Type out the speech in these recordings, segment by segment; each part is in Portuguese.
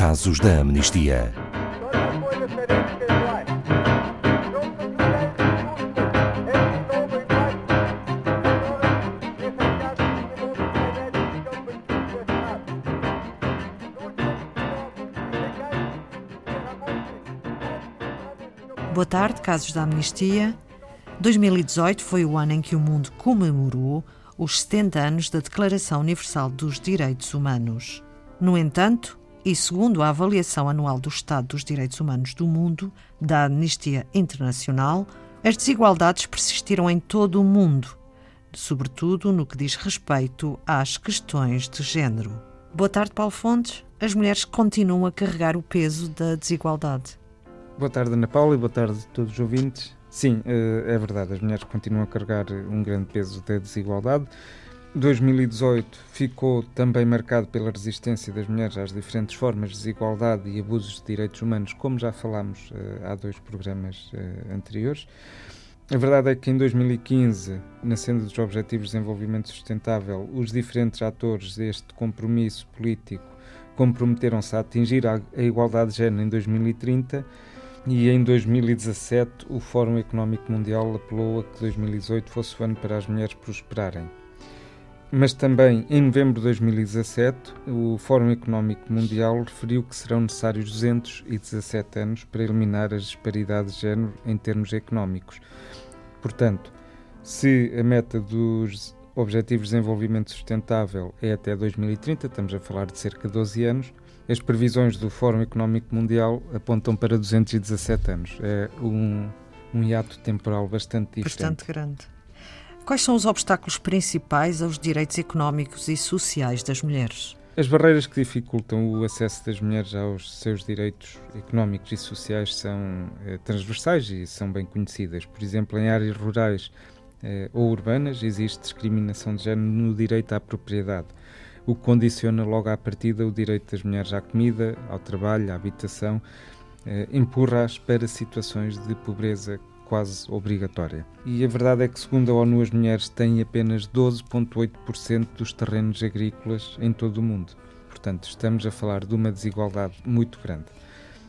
Casos da Amnistia. Boa tarde, Casos da Amnistia. 2018 foi o ano em que o mundo comemorou os 70 anos da Declaração Universal dos Direitos Humanos. No entanto, e segundo a avaliação anual do Estado dos Direitos Humanos do Mundo, da Amnistia Internacional, as desigualdades persistiram em todo o mundo, sobretudo no que diz respeito às questões de género. Boa tarde, Paulo Fontes. As mulheres continuam a carregar o peso da desigualdade. Boa tarde, Ana Paula, e boa tarde a todos os ouvintes. Sim, eh, é verdade, as mulheres continuam a carregar um grande peso da desigualdade. 2018 ficou também marcado pela resistência das mulheres às diferentes formas de desigualdade e abusos de direitos humanos, como já falámos uh, há dois programas uh, anteriores. A verdade é que em 2015, na senda dos Objetivos de Desenvolvimento Sustentável, os diferentes atores deste compromisso político comprometeram-se a atingir a igualdade de género em 2030 e em 2017 o Fórum Económico Mundial apelou a que 2018 fosse o ano para as mulheres prosperarem. Mas também em novembro de 2017 o Fórum Económico Mundial referiu que serão necessários 217 anos para eliminar as disparidades de género em termos económicos. Portanto, se a meta dos Objetivos de Desenvolvimento Sustentável é até 2030, estamos a falar de cerca de 12 anos, as previsões do Fórum Económico Mundial apontam para 217 anos. É um, um hiato temporal bastante diferente. Bastante grande. Quais são os obstáculos principais aos direitos económicos e sociais das mulheres? As barreiras que dificultam o acesso das mulheres aos seus direitos económicos e sociais são eh, transversais e são bem conhecidas. Por exemplo, em áreas rurais eh, ou urbanas existe discriminação de género no direito à propriedade o que condiciona logo à partida o direito das mulheres à comida, ao trabalho, à habitação, eh, empurra-as para situações de pobreza quase obrigatória. E a verdade é que, segundo a ONU, as mulheres têm apenas 12,8% dos terrenos agrícolas em todo o mundo. Portanto, estamos a falar de uma desigualdade muito grande.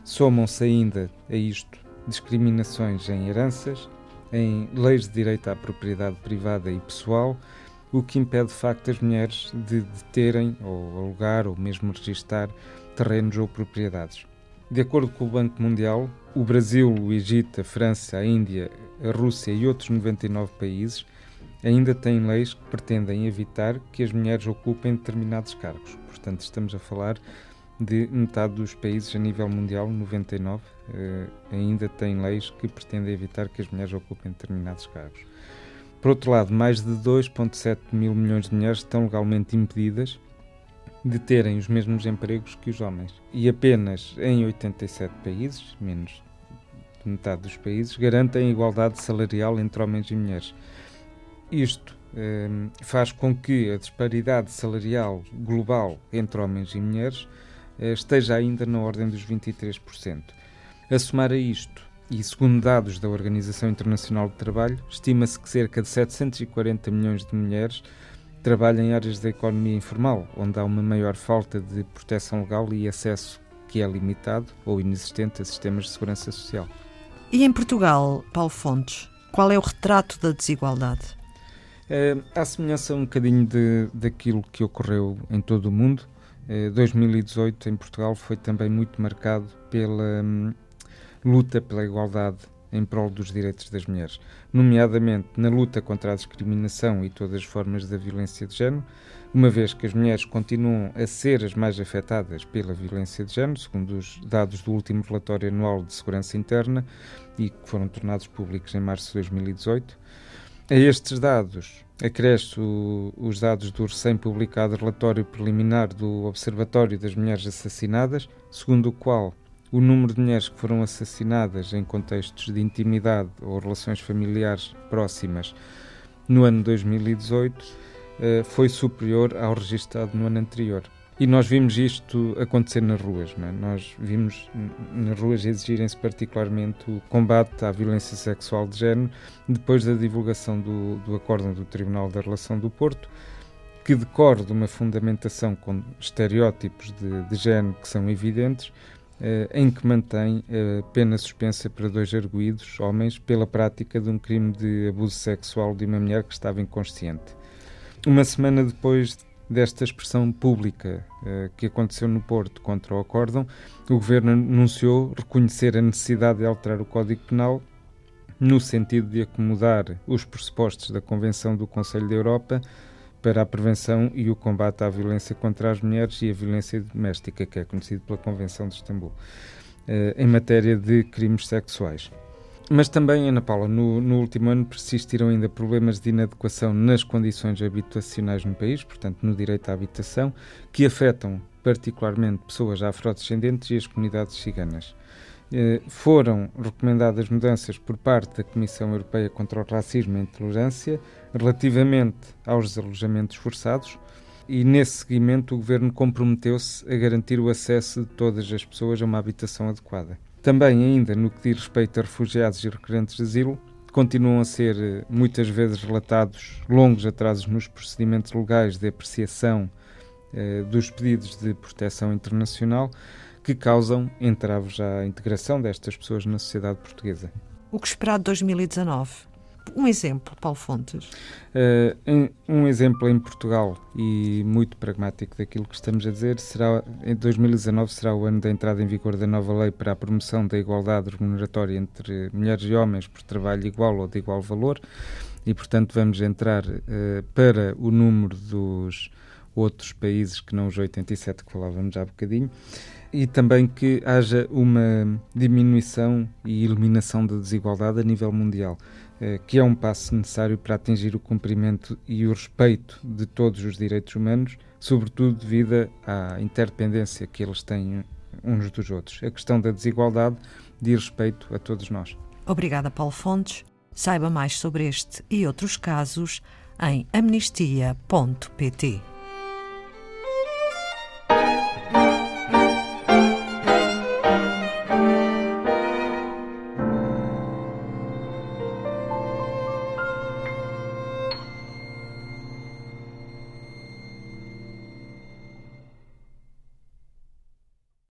Somam-se ainda a isto discriminações em heranças, em leis de direito à propriedade privada e pessoal, o que impede de facto as mulheres de, terem ou alugar ou mesmo registar terrenos ou propriedades. De acordo com o Banco Mundial, o Brasil, o Egito, a França, a Índia, a Rússia e outros 99 países ainda têm leis que pretendem evitar que as mulheres ocupem determinados cargos. Portanto, estamos a falar de metade dos países a nível mundial, 99, eh, ainda têm leis que pretendem evitar que as mulheres ocupem determinados cargos. Por outro lado, mais de 2,7 mil milhões de mulheres estão legalmente impedidas de terem os mesmos empregos que os homens. E apenas em 87 países, menos de metade dos países, garantem igualdade salarial entre homens e mulheres. Isto eh, faz com que a disparidade salarial global entre homens e mulheres eh, esteja ainda na ordem dos 23%. A somar a isto e segundo dados da Organização Internacional do Trabalho, estima-se que cerca de 740 milhões de mulheres trabalham em áreas da economia informal, onde há uma maior falta de proteção legal e acesso que é limitado ou inexistente a sistemas de segurança social. E em Portugal, Paulo Fontes, qual é o retrato da desigualdade? É, há semelhança um bocadinho de, daquilo que ocorreu em todo o mundo. É, 2018 em Portugal foi também muito marcado pela hum, luta pela igualdade em prol dos direitos das mulheres, nomeadamente na luta contra a discriminação e todas as formas da violência de género, uma vez que as mulheres continuam a ser as mais afetadas pela violência de género, segundo os dados do último relatório anual de segurança interna e que foram tornados públicos em março de 2018. A estes dados acresce os dados do recém-publicado relatório preliminar do Observatório das Mulheres Assassinadas, segundo o qual o número de mulheres que foram assassinadas em contextos de intimidade ou relações familiares próximas no ano 2018 eh, foi superior ao registrado no ano anterior. E nós vimos isto acontecer nas ruas. É? Nós vimos nas ruas exigirem-se particularmente o combate à violência sexual de género depois da divulgação do, do acórdão do Tribunal da Relação do Porto, que decorre de uma fundamentação com estereótipos de, de género que são evidentes, em que mantém a pena suspensa para dois arguídos, homens, pela prática de um crime de abuso sexual de uma mulher que estava inconsciente. Uma semana depois desta expressão pública uh, que aconteceu no Porto contra o acórdão, o Governo anunciou reconhecer a necessidade de alterar o Código Penal no sentido de acomodar os pressupostos da Convenção do Conselho da Europa para a prevenção e o combate à violência contra as mulheres e a violência doméstica, que é conhecido pela Convenção de Istambul, eh, em matéria de crimes sexuais. Mas também, Ana Paula, no, no, último ano persistiram ainda problemas de inadequação nas condições habitacionais no país, portanto, no direito à habitação, que afetam particularmente pessoas afrodescendentes e as comunidades ciganas. Eh, foram recomendadas mudanças por parte da Comissão Europeia contra o Racismo e a Intolerância relativamente aos desalojamentos forçados e, nesse seguimento, o Governo comprometeu-se a garantir o acesso de todas as pessoas a uma habitação adequada. Também, ainda no que diz respeito a refugiados e requerentes de asilo, continuam a ser eh, muitas vezes relatados longos atrasos nos procedimentos legais de apreciação eh, dos pedidos de proteção internacional, que causam entraves à integração destas pessoas na sociedade portuguesa. O que esperar de 2019? Um exemplo, Paulo Fontes. Uh, um exemplo em Portugal e muito pragmático daquilo que estamos a dizer será em 2019 será o ano da entrada em vigor da nova lei para a promoção da igualdade remuneratória entre mulheres e homens por trabalho igual ou de igual valor e portanto vamos entrar uh, para o número dos outros países que não os 87 que falávamos há bocadinho e também que haja uma diminuição e eliminação da desigualdade a nível mundial, eh, que é um passo necessário para atingir o cumprimento e o respeito de todos os direitos humanos, sobretudo devido à interdependência que eles têm uns dos outros. A questão da desigualdade diz respeito a todos nós. Obrigada, Paulo Fontes. Saiba mais sobre este e outros casos em amnistia.pt.